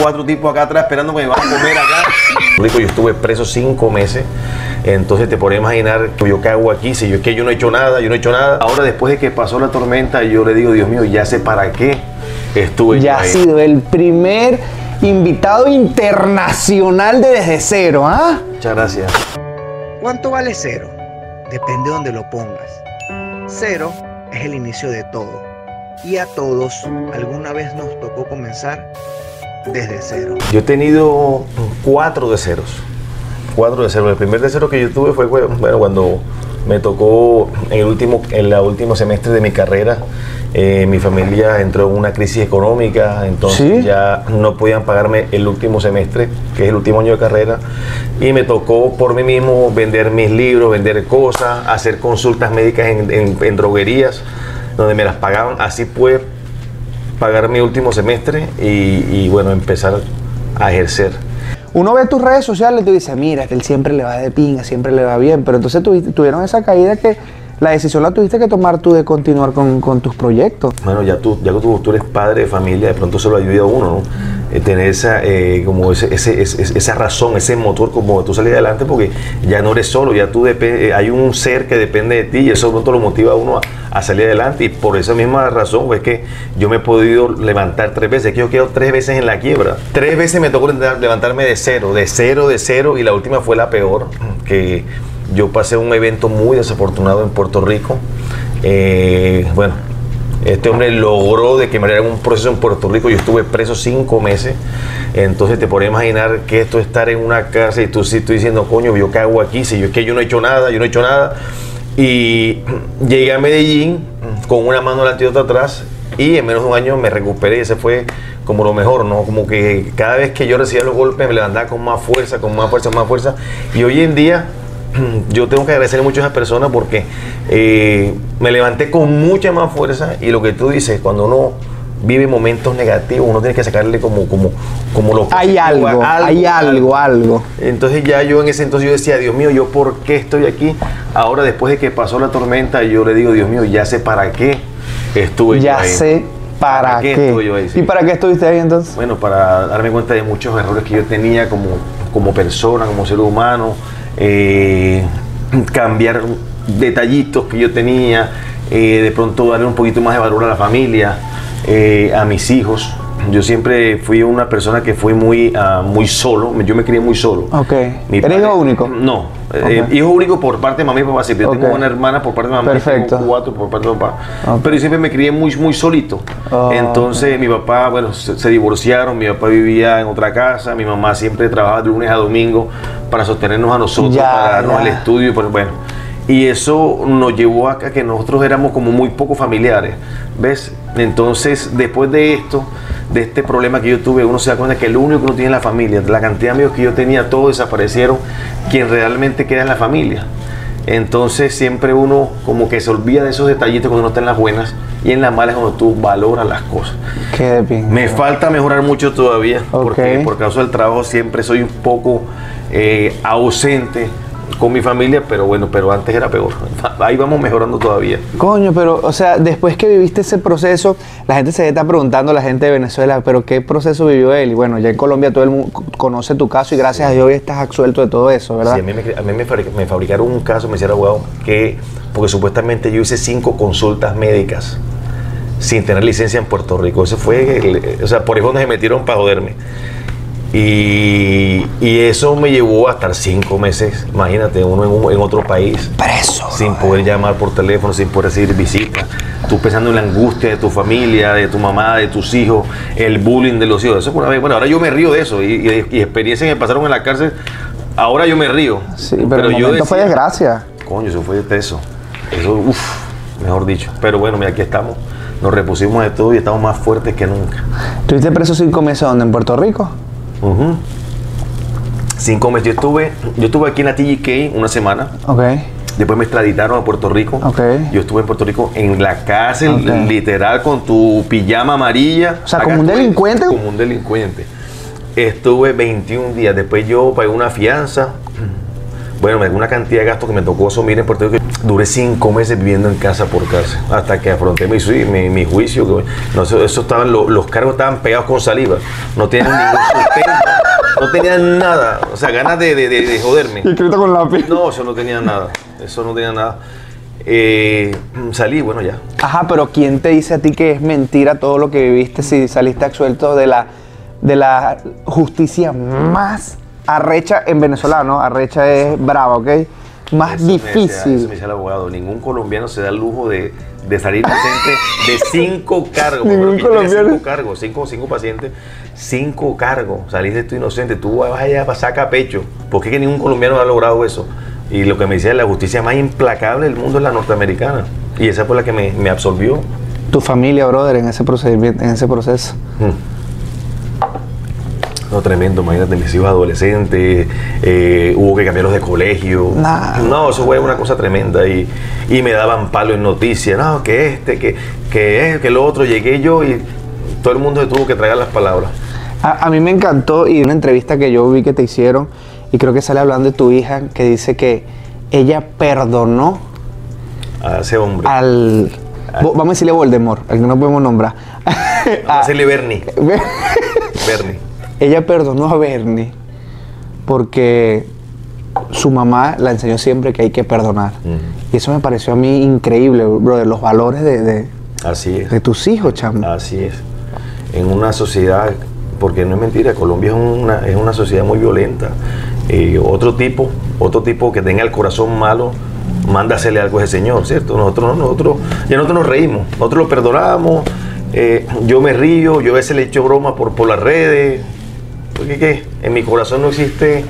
cuatro tipos acá atrás esperando que me van a comer acá. Rico, yo estuve preso cinco meses. Entonces te podés imaginar que yo qué hago aquí, si yo es que yo no he hecho nada, yo no he hecho nada. Ahora después de que pasó la tormenta, yo le digo, Dios mío, ya sé para qué estuve Ya ha sido el primer invitado internacional de Desde Cero, ¿ah? Muchas gracias. ¿Cuánto vale cero? Depende de donde lo pongas. Cero es el inicio de todo. Y a todos alguna vez nos tocó comenzar desde cero. Yo he tenido cuatro de ceros. Cuatro de ceros. El primer de cero que yo tuve fue bueno, cuando me tocó en el último, en el último semestre de mi carrera. eh, mi familia entró en una crisis económica, entonces ¿Sí? ya no podían pagarme el último semestre, que es el último año de carrera, y me tocó por mí mismo vender mis libros, vender cosas, hacer consultas médicas en, en- en droguerías, donde me las pagaban. Así pude pagar mi último semestre y, y, bueno, empezar a ejercer. Uno ve tus redes sociales y tú dices, mira, que él siempre le va de pinga, siempre le va bien, pero entonces tuvieron esa caída que la decisión la tuviste que tomar tú de continuar con, con tus proyectos. Bueno, ya tú, ya tú, tú eres padre de familia, de pronto eso lo ayuda a uno, ¿no? Eh, tener esa, eh, como ese, ese- ese- esa razón, ese motor como tú salir adelante porque ya no eres solo, ya tú eh, hay un ser que depende de ti y eso de pronto lo motiva a uno a, salir adelante y por esa misma razón pues que yo me he podido levantar tres veces, que yo quedo tres veces en la quiebra. Tres veces me tocó levantar- levantarme de cero, de cero, de cero y la última fue la peor, que yo pasé un evento muy desafortunado en Puerto Rico. Eh, bueno, este hombre logró de que me dieran un proceso en Puerto Rico. Yo estuve preso cinco meses. Entonces te podés imaginar que esto es estar en una casa y tú sí estoy diciendo, coño, yo qué hago aquí, si es que yo no he hecho nada, yo no he hecho nada. Y llegué a Medellín con una mano delante y otra atrás y en menos de un año me recuperé ese fue como lo mejor, ¿no? Como que cada vez que yo recibía los golpes me levantaba con más fuerza, con más fuerza, más fuerza. Y hoy en día yo tengo que agradecerle mucho a esas personas porque eh, me levanté con mucha más fuerza y lo que tú dices, cuando uno vive momentos negativos, uno tiene que sacarle como, como, como lo Hay positivo, algo, hay algo, algo. Entonces ya yo en ese entonces yo decía, Dios mío, ¿yo por qué estoy aquí? Ahora después de que pasó la tormenta, yo le digo, Dios mío, ya sé para qué estuve yo Ya ahí. sé para, qué. estuve yo ahí, sí. ¿Y para qué estuviste ahí entonces? Bueno, para darme cuenta de muchos errores que yo tenía como, como persona, como ser humano, eh, cambiar detallitos que yo tenía, eh, de pronto darle un poquito más de valor a la familia, eh, a mis hijos. Yo siempre fui una persona que fui muy, ah, muy solo, yo me crié muy solo. Ok. Mi ¿Eres padre- hijo único? No, eh, hijo único por parte de mamá y papá. Siempre Ok. tengo una hermana por parte de mamá Perfecto. tengo cuatro por parte de papá. Pero yo siempre me crié muy, muy solito. Oh, Entonces mi papá, bueno, se, se divorciaron, mi papá vivía en otra casa, mi mamá siempre trabajaba de lunes a domingo para sostenernos a nosotros, Ya, para darnos ya. el estudio, pues bueno. Y eso nos llevó a que nosotros éramos como muy poco familiares, ¿ves? Entonces, después de esto, de este problema que yo tuve, uno se da cuenta que lo único que uno tiene es la familia. La cantidad de amigos que yo tenía, todos desaparecieron. Quien realmente queda es la familia. Entonces, siempre uno como que se olvida de esos detallitos cuando uno está en las buenas y en las malas cuando tú valoras las cosas. Qué. Me falta mejorar mucho todavía, porque por causa del trabajo siempre soy un poco eh, ausente con mi familia, pero bueno, pero antes era peor. Ahí vamos mejorando todavía. Coño, pero, o sea, después que viviste ese proceso, la gente se está preguntando, la gente de Venezuela, pero ¿qué proceso vivió él? Y bueno, ya en Colombia todo el mundo conoce tu caso y gracias a Dios hoy estás absuelto de todo eso, ¿verdad? Sí, a mí, me, a mí me fabri- me fabricaron un caso, me hicieron abogado, que, porque supuestamente yo hice cinco consultas médicas sin tener licencia en Puerto Rico. Eso fue, el- o sea, por fue donde se metieron para joderme. Y, y eso me llevó a estar cinco meses, imagínate, uno en, un- en otro país. Preso. sin poder llamar por teléfono, sin poder recibir visitas, tú pensando en la angustia de tu familia, de tu mamá, de tus hijos, el bullying de los hijos. Eso fue una vez, bueno, ahora yo me río de eso y, y- y experiencias que me pasaron en la cárcel, ahora yo me río. Sí, pero, el momento fue desgracia. Coño, eso fue de teso. Eso, uff, mejor dicho. Pero bueno, mira, aquí estamos. Nos repusimos de todo y estamos más fuertes que nunca. ¿Tuviste preso cinco meses donde? ¿En Puerto Rico? Ujú. Cinco meses. Yo estuve, yo estuve aquí en la TGK una semana. Ok. Después me extraditaron a Puerto Rico. Ok. Yo estuve en Puerto Rico en la cárcel, literal, con tu pijama amarilla. O sea, Acá como un delincuente. Como un delincuente. Estuve 21 días. Después yo pagué una fianza. Bueno, me dio una cantidad de gastos que me tocó asumir en Puerto Rico. Duré cinco meses viviendo en casa por casa, hasta que afronté mi, sui- mi, mi juicio. No, eso, eso estaban, lo- los cargos estaban pegados con saliva, no tenían ningún sustento, no tenían nada, o sea, ganas de, de- de- de joderme. Escrito con lápiz. No, eso no tenía nada, eso no tenía nada. Eh, salí, bueno, ya. Ajá, pero ¿quién te dice a ti que es mentira todo lo que viviste si saliste absuelto de la, de la justicia más arrecha en Venezuela, ¿no? Arrecha es brava, ¿ok? Más Eso me decía- eso difícil. me decía el abogado. Ningún colombiano se da el lujo de, de salir inocente de cinco cargos. Ningún colombiano. Cinco cargos, cinco, cinco pacientes, cinco cargos. Salir de tu inocente, tú vas allá para sacar pecho. ¿Por qué que ningún colombiano ha logrado eso? Y lo que me decía, la justicia más implacable del mundo es la norteamericana. Y esa fue la que me, me absolvió. Tu familia, brother, en ese procedimiento, en ese proceso. No, tremendo, imagínate, mis hijos adolescentes, eh, hubo que cambiarlos de colegio. Nah. No, eso fue una cosa tremenda. Y, y me daban palo en noticias, no, que este, que, que es, que lo otro, llegué yo y todo el mundo se tuvo que tragar las palabras. A, a mí me encantó y una entrevista que yo vi que te hicieron y creo que sale hablando de tu hija que dice que ella perdonó A ese hombre. al... Vamos a decirle Voldemort, al que no podemos nombrar. Vamos a decirle Bernie. Bernie. Ella perdonó a Bernie porque su mamá la enseñó siempre que hay que perdonar. Y eso me pareció a mí increíble, brother, los valores de, de- Así de tus hijos, chamo. Así es. En una sociedad, porque no es mentira, Colombia es una, es una sociedad muy violenta. Eh, otro tipo, otro tipo que tenga el corazón malo, manda hacerle algo a ese señor, ¿cierto? Nosotros, no, nosotros, ya nosotros nos reímos, nosotros lo perdonamos, eh, yo me río, yo a veces le echo broma por, por las redes, porque ¿qué? En mi corazón no existe,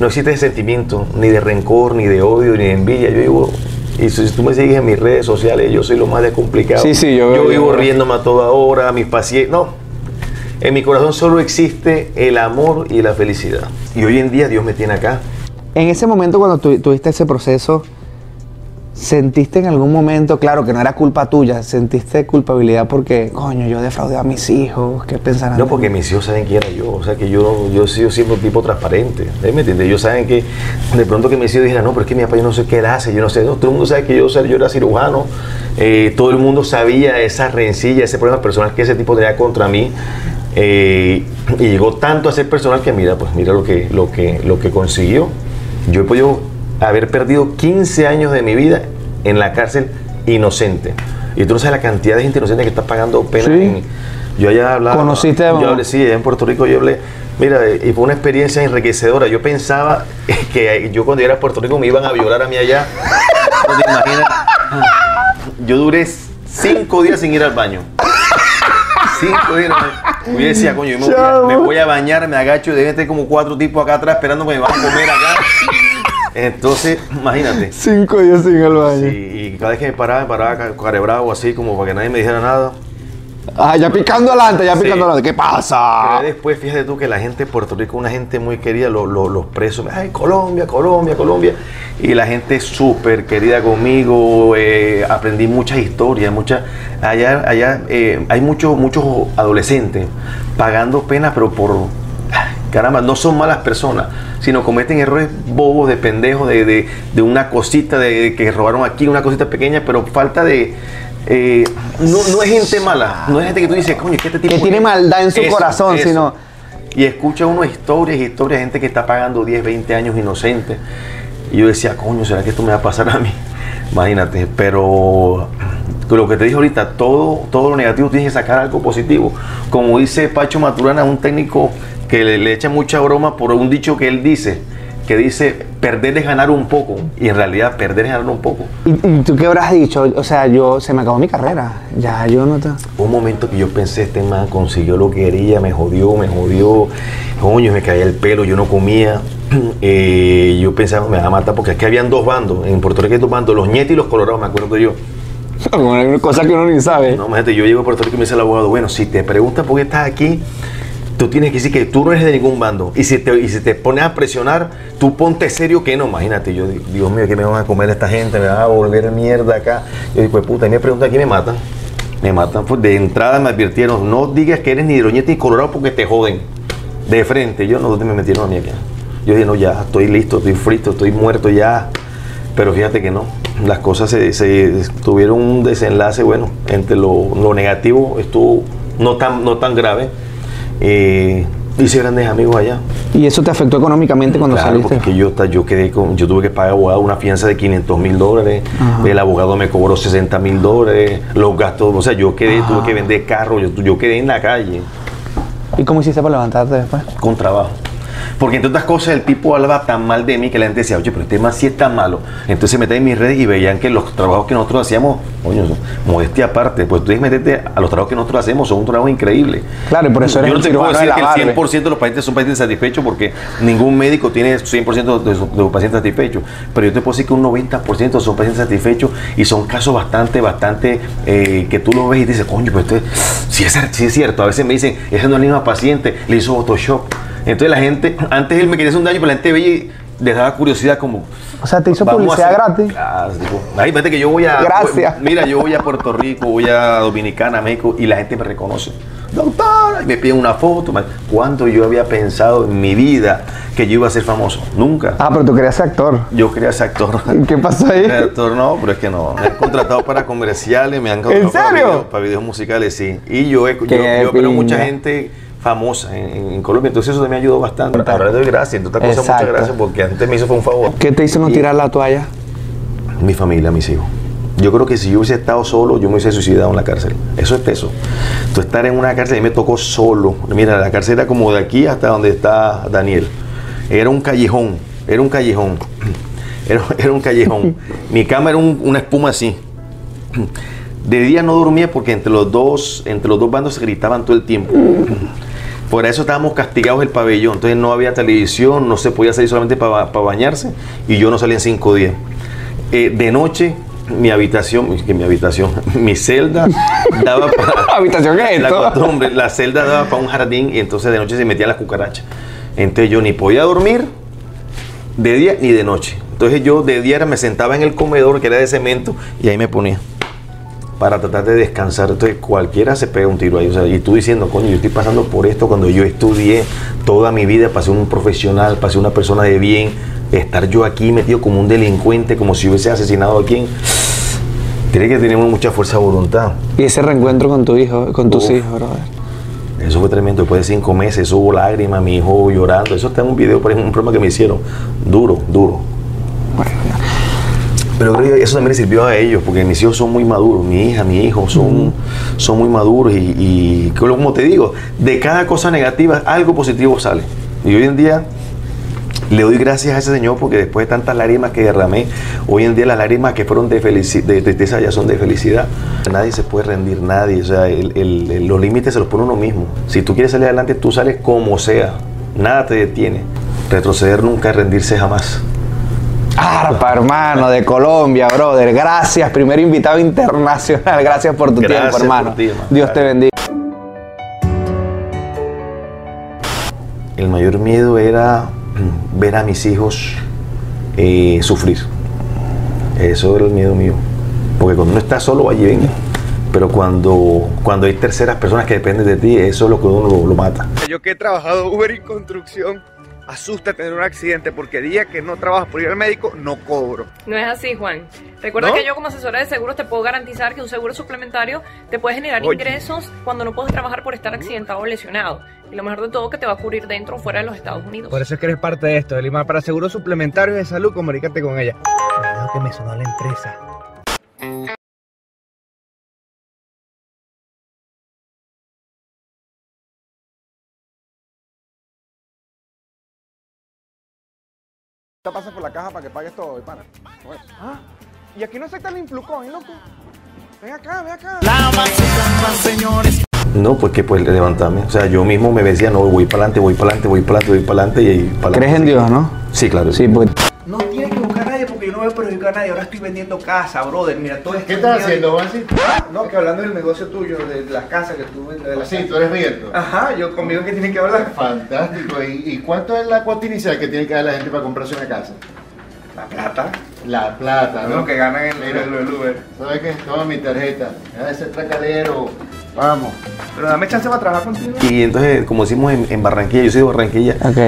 no existe ese sentimiento, ni de rencor, ni de odio, ni de envidia. Yo vivo, y si tú me sigues en mis redes sociales, yo soy lo más descomplicado. Sí, sí, yo Yo vivo riéndome a toda hora, mis pacientes. No. En mi corazón solo existe el amor y la felicidad. Y hoy en día Dios me tiene acá. En ese momento cuando tu- tuviste ese proceso, ¿sentiste en algún momento, claro que no era culpa tuya, sentiste culpabilidad porque, coño, yo defraudé a mis hijos, qué pensarán? No, porque mis hijos saben quién era yo. O sea, que yo, yo he sido siempre un tipo transparente. ¿Me entiendes? Ellos saben que de pronto que mis hijos dijeran, no, pero es que mi papá yo no sé qué él hace. Yo no sé. No, todo el mundo sabe que yo, yo era cirujano. Eh, todo el mundo sabía esa rencilla, ese problema personal que ese tipo tenía contra mí. Eh, y llegó tanto a ser personal que mira, pues mira lo que, lo que, lo que consiguió. Yo he podido haber perdido 15 años de mi vida en la cárcel inocente. Y tú no sabes la cantidad de gente inocente que está pagando pena. Sí. en- yo allá hablaba. ¿Conociste a- Yo hablé, sí, allá en Puerto Rico yo hablé. Mira, y fue una experiencia enriquecedora. Yo pensaba que yo cuando iba a Puerto Rico me iban a violar a mí allá. No te imaginas. Yo duré cinco días sin ir al baño. Cinco días. Yo decía, coño, yo me voy, a, me voy a bañar, me agacho y deben estar como cuatro tipos acá atrás esperando que me van a comer acá. Entonces, imagínate. Cinco días sin el baño. Sí, y cada vez que me paraba, me paraba ca- carebravo así, como para que nadie me dijera nada. Ah, ya picando adelante, ya Sí. picando adelante. ¿Qué pasa? Pero después, fíjate tú que la gente de Puerto Rico una gente muy querida, lo- lo- los presos, ay, Colombia, Colombia, Colombia. Y la gente súper querida conmigo, eh, aprendí muchas historias, muchas. Allá, allá eh, hay muchos, muchos adolescentes pagando pena, pero por. Caramba, no son malas personas, sino cometen errores bobos de pendejos, de, de- de una cosita de, que robaron aquí, una cosita pequeña, pero falta de. eh, no, no es gente mala, no es gente que tú dices, coño, que este tipo Que tiene es- maldad en su corazón, sino- Y escucha uno historias, historias de gente que está pagando 10, 20 años inocente. Y yo decía, coño, ¿será que esto me va a pasar a mí? Imagínate, pero lo que te dije ahorita, todo, todo lo negativo tienes que sacar algo positivo. Como dice Pacho Maturana, un técnico que le, le echa mucha broma por un dicho que él dice, que dice, perder es ganar un poco. Y en realidad, perder es ganar un poco. ¿Y, y tú qué habrás dicho? O sea, yo se me acabó mi carrera. Ya, yo no te... Hubo un momento que yo pensé, este man consiguió lo que quería, me jodió, me jodió, coño, me caía el pelo, yo no comía. Eh, yo pensaba, me va a matar, porque es que habían dos bandos, en Puerto Rico hay dos bandos, los nietos y los colorados, me acuerdo yo. Una cosa que uno ni sabe. No, imagínate, yo llego a Puerto Rico y me dice el abogado, bueno, si te preguntan por qué estás aquí, tú tienes que decir que tú no eres de ningún bando. Y si te, y si te pones a presionar, tú ponte serio que no. Imagínate, yo digo, Dios mío, ¿qué me van a comer esta gente? Me van a volver mierda acá. Yo digo, pues puta, y me preguntan, ¿aquí me matan? Me matan. Pues de entrada me advirtieron, no digas que eres ni de Oñete ni Colorado porque te joden. De frente, yo no, ¿dónde me metieron a mí acá? Yo dije, no, ya, estoy listo, estoy frito, estoy muerto ya. Pero fíjate que no. las cosas se, se- tuvieron un desenlace, bueno, entre lo, lo negativo estuvo no tan, no tan grave. Eh, hice grandes amigos allá. ¿Y eso te afectó económicamente cuando Claro, saliste? porque yo, yo, quedé con, yo tuve que pagar abogado una fianza de 500 mil dólares, Ajá. el abogado me cobró 60 mil dólares, los gastos, o sea, yo quedé, Ajá. tuve que vender carros, yo, yo quedé en la calle ¿Y cómo hiciste para levantarte después? con trabajo. Porque entre otras cosas el tipo hablaba tan mal de mí que la gente decía, oye, pero este más sí está malo. Entonces se metían en mis redes y veían que los trabajos que nosotros hacíamos, coño, modestia aparte, pues tú tienes que meterte a los trabajos que nosotros hacemos, son un trabajo increíble. Claro, y por eso eres Yo no te puedo de decir que el 100% de los pacientes son pacientes satisfechos porque ningún médico tiene 100% de sus pacientes satisfechos. Pero yo te puedo decir que un 90% son pacientes satisfechos y son casos bastante, bastante eh, que tú lo ves y dices, coño, pues esto es, sí, es, sí es cierto. A veces me dicen, esa no es la misma paciente, le hizo Photoshop. Entonces la gente, antes él me quería hacer un daño, pero la gente veía y les daba curiosidad como... O sea, te hizo publicidad hacer- gratis. Claro, tipo, ay, vete que yo voy a. Gracias. Mira, yo voy a Puerto Rico, voy a Dominicana, México y la gente me reconoce. Doctor, y me piden una foto. ¿Cuánto yo había pensado en mi vida que yo iba a ser famoso? Nunca. Ah, pero tú querías ser actor. Yo quería ser actor. ¿Y ¿Qué pasó ahí? Actor no, pero es que no. Me han contratado para comerciales, me han contratado ¿En para serio? videos, para videos musicales, sí. Y yo he yo, yo opero mucha gente famosa en, en Colombia, entonces eso también me ayudó bastante. Ahora le doy gracias, entre otras cosas, muchas gracias porque antes me hizo fue un favor. ¿Qué te hizo no Y- tirar la toalla? mi familia, mis hijos. Yo creo que si yo hubiese estado solo, yo me hubiese suicidado en la cárcel. Eso es eso. Tú estar en una cárcel, mí me tocó solo. Mira, la cárcel era como de aquí hasta donde está Daniel. Era un callejón, era un callejón. Era, era un callejón. Mi cama era un- una espuma así. De día no dormía porque entre los dos, entre los dos bandos se gritaban todo el tiempo. Por eso estábamos castigados el pabellón. Entonces no había televisión, no se podía salir solamente para bañarse y yo no salía en cinco días. Eh, de noche, mi habitación, que mi habitación, mi celda daba para. ¿Habitación es La costumbre, la celda daba para un jardín y entonces de noche se metían las cucarachas. Entonces yo ni podía dormir de día ni de noche. Entonces yo de día me sentaba en el comedor que era de cemento y ahí me ponía para tratar de descansar. Entonces cualquiera se pega un tiro ahí. O sea, y tú diciendo, coño, yo estoy pasando por esto cuando yo estudié toda mi vida para ser un profesional, para ser una persona de bien, estar yo aquí metido como un delincuente, como si hubiese asesinado a quien. Tiene que tener mucha fuerza de voluntad. Y ese reencuentro con tu hijo, con tus Uf. hijos, brother. Eso fue tremendo. Después de cinco meses, eso hubo lágrimas, mi hijo llorando. Eso está en un video, por ejemplo, un programa que me hicieron. Duro, duro. Pero creo que eso también le sirvió a ellos, porque mis hijos son muy maduros, mi hija, mi hijo son, son muy maduros y, y como te digo, de cada cosa negativa algo positivo sale. Y hoy en día le doy gracias a ese Señor porque después de tantas lágrimas que derramé, hoy en día las lágrimas que fueron de, de tristeza ya son de felicidad. Nadie se puede rendir, nadie. O sea, el- el- el- los límites se los pone uno mismo. Si tú quieres salir adelante, tú sales como sea. Nada te detiene. Retroceder nunca, rendirse jamás. Arpa, hermano, de Colombia, brother. Gracias, primer invitado internacional. Gracias por tu Gracias tiempo, por hermano. ti, hermano. Dios te bendiga. El mayor miedo era ver a mis hijos eh, sufrir. Eso era el miedo mío. Porque cuando uno está solo, allí venga. Pero cuando, cuando hay terceras personas que dependen de ti, eso es lo que uno lo, lo mata. Yo que he trabajado Uber y construcción, asusta tener un accidente porque día que no trabajas por ir al médico, no cobro. No es así, Juan. Recuerda ¿No? que yo como asesora de seguros te puedo garantizar que un seguro suplementario te puede generar Oye. ingresos cuando no puedes trabajar por estar accidentado o lesionado. Y lo mejor de todo que te va a cubrir dentro o fuera de los Estados Unidos. Por eso es que eres parte de esto, Lima. Para seguros suplementarios de salud, comunícate con ella. Que me sonó la empresa. Te pasas por la caja para que pagues todo, pana. Ah, y aquí no aceptan el Influcoin, loco. Ven acá, ven acá. No, pues que pues levantarme. O sea, yo mismo me decía, no, voy para adelante, voy para adelante, voy para adelante, voy para adelante y para adelante. ¿Crees en Dios, no? Sí, claro. Sí, porque voy a perjudicar a nadie. Ahora estoy vendiendo casa, brother. Mira, todo esto. ¿Qué es estás haciendo? Ah, No, que hablando del negocio tuyo, de las casas que tú vendes. de las Sí, casas. tú eres Rieto. Ajá, yo conmigo que tienen que hablar. Fantástico. ¿Y, y cuánto es la cuota inicial que tiene que dar la gente para comprarse una casa? La plata. La plata, ¿no? Lo que ganan en Mira. el, el Uber. ¿Sabes qué? Toma mi tarjeta. Deja de ser tracalero. Vamos. Pero dame chance para trabajar contigo. Y entonces, como decimos en, en Barranquilla, yo soy de Barranquilla, Ok.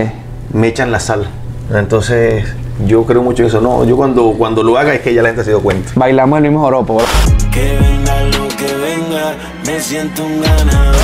me echan la sal. Entonces, Yo creo mucho en eso. No, yo cuando, cuando lo haga es que ya la gente se dio cuenta. Bailamos el mismo joropo. Que venga lo que venga, me siento un ganador.